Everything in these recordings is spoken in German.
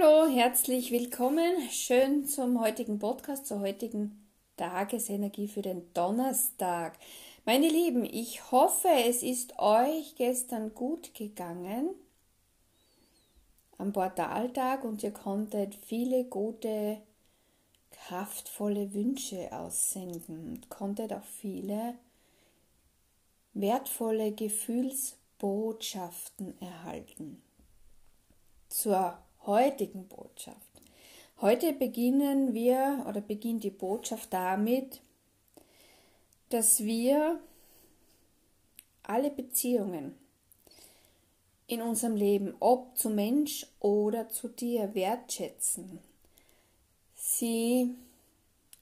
Hallo, herzlich willkommen. Schön zum heutigen Podcast, zur heutigen Tagesenergie für den Donnerstag. Meine Lieben, ich hoffe, es ist euch gestern gut gegangen am Portaltag und ihr konntet viele gute, kraftvolle Wünsche aussenden und konntet auch viele wertvolle Gefühlsbotschaften erhalten. Zur heutigen Botschaft. Heute beginnen wir oder beginnt die Botschaft damit, dass wir alle Beziehungen in unserem Leben, ob zu Mensch oder zu dir, wertschätzen, sie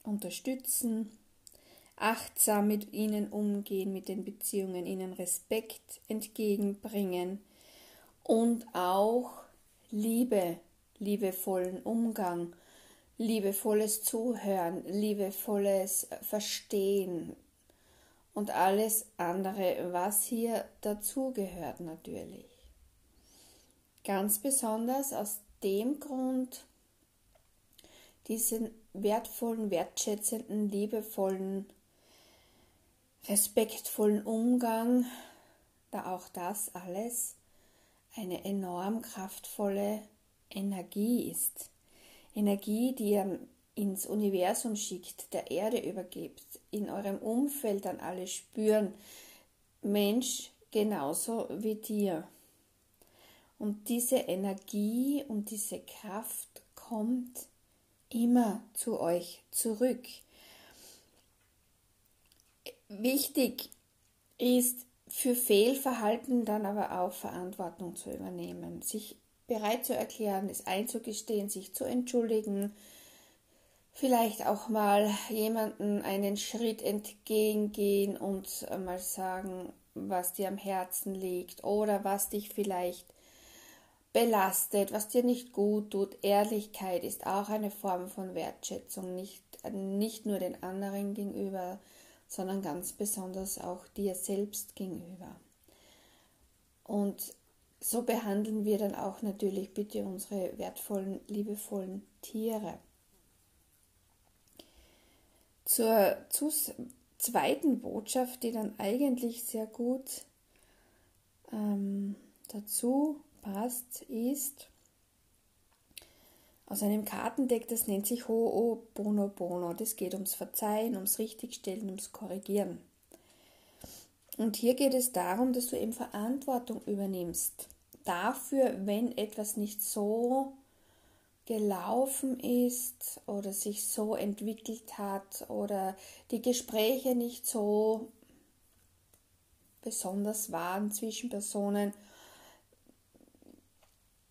unterstützen, achtsam mit ihnen umgehen, mit den Beziehungen, ihnen Respekt entgegenbringen und auch Liebe, liebevollen Umgang, liebevolles Zuhören, liebevolles Verstehen und alles andere, was hier dazugehört natürlich. Ganz besonders aus dem Grund, diesen wertvollen, wertschätzenden, liebevollen, respektvollen Umgang, da auch das alles eine enorm kraftvolle Energie ist. Energie, die ihr ins Universum schickt, der Erde übergibt, in eurem Umfeld dann alle spüren, Mensch genauso wie dir. Und diese Energie und diese Kraft kommt immer zu euch zurück. Wichtig ist für Fehlverhalten dann aber auch Verantwortung zu übernehmen, sich bereit zu erklären, es einzugestehen, sich zu entschuldigen, vielleicht auch mal jemanden einen Schritt entgegengehen und mal sagen, was dir am Herzen liegt oder was dich vielleicht belastet, was dir nicht gut tut. Ehrlichkeit ist auch eine Form von Wertschätzung, nicht, nicht nur den anderen gegenüber, sondern ganz besonders auch dir selbst gegenüber. Und so behandeln wir dann auch natürlich bitte unsere wertvollen, liebevollen Tiere. Zur zweiten Botschaft, die dann eigentlich sehr gut ähm, dazu passt, ist aus einem Kartendeck, das nennt sich Ho'oponopono. Das geht ums Verzeihen, ums Richtigstellen, ums Korrigieren. Und hier geht es darum, dass du eben Verantwortung übernimmst dafür, wenn etwas nicht so gelaufen ist oder sich so entwickelt hat oder die Gespräche nicht so besonders waren zwischen Personen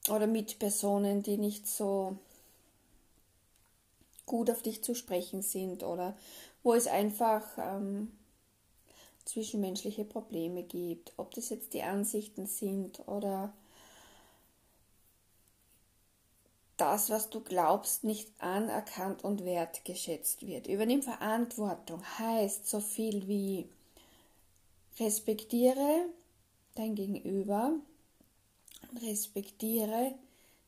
oder mit Personen, die nicht so gut auf dich zu sprechen sind oder wo es einfach ähm, zwischenmenschliche Probleme gibt, ob das jetzt die Ansichten sind oder das, was du glaubst, nicht anerkannt und wertgeschätzt wird. Übernimm Verantwortung heißt so viel wie respektiere dein Gegenüber, respektiere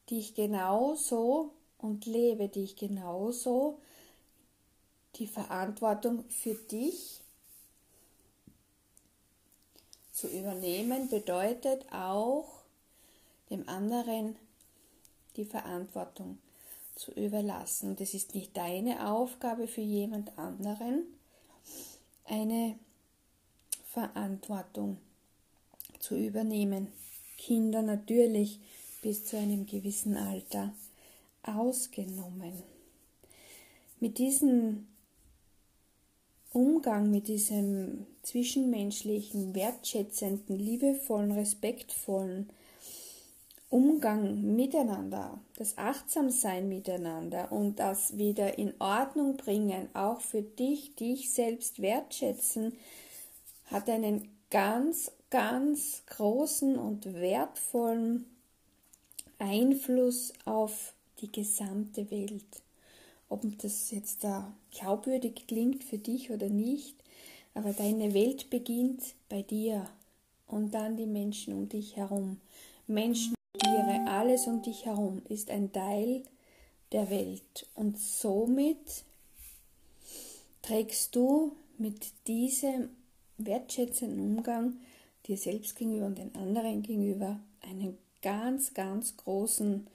dich genauso und lebe dich genauso. Die Verantwortung für dich zu übernehmen bedeutet auch dem anderen die Verantwortung zu überlassen. Es ist nicht deine Aufgabe für jemand anderen, eine Verantwortung zu übernehmen. Kinder natürlich bis zu einem gewissen Alter ausgenommen. Mit diesem Umgang, mit diesem zwischenmenschlichen, wertschätzenden, liebevollen, respektvollen Umgang miteinander, das Achtsamsein miteinander und das wieder in Ordnung bringen, auch für dich, dich selbst wertschätzen, hat einen ganz, ganz großen und wertvollen Einfluss auf die gesamte Welt. Ob das jetzt da glaubwürdig klingt für dich oder nicht, aber deine Welt beginnt bei dir und dann die Menschen um dich herum. Menschen Tiere, alles um dich herum ist ein Teil der Welt. Und somit trägst du mit diesem wertschätzenden Umgang dir selbst gegenüber und den anderen gegenüber einen ganz, ganz großen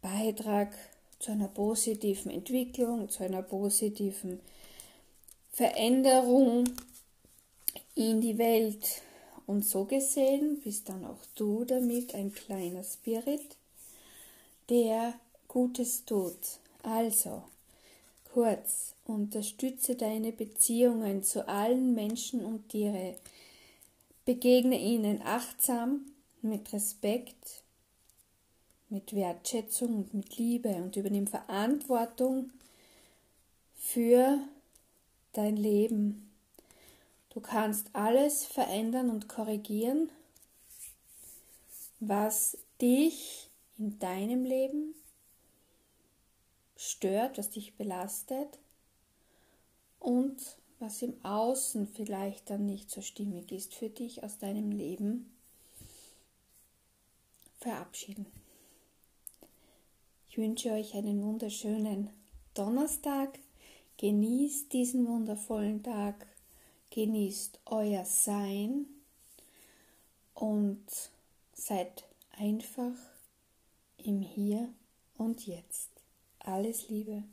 Beitrag zu einer positiven Entwicklung, zu einer positiven Veränderung in die Welt. Und so gesehen bist dann auch du damit ein kleiner Spirit, der Gutes tut. Also, kurz, unterstütze deine Beziehungen zu allen Menschen und Tiere. Begegne ihnen achtsam, mit Respekt, mit Wertschätzung und mit Liebe und übernimm Verantwortung für dein Leben. Du kannst alles verändern und korrigieren, was dich in deinem Leben stört, was dich belastet und was im Außen vielleicht dann nicht so stimmig ist für dich aus deinem Leben verabschieden. Ich wünsche euch einen wunderschönen Donnerstag. Genießt diesen wundervollen Tag. Genießt euer Sein und seid einfach im Hier und Jetzt. Alles Liebe.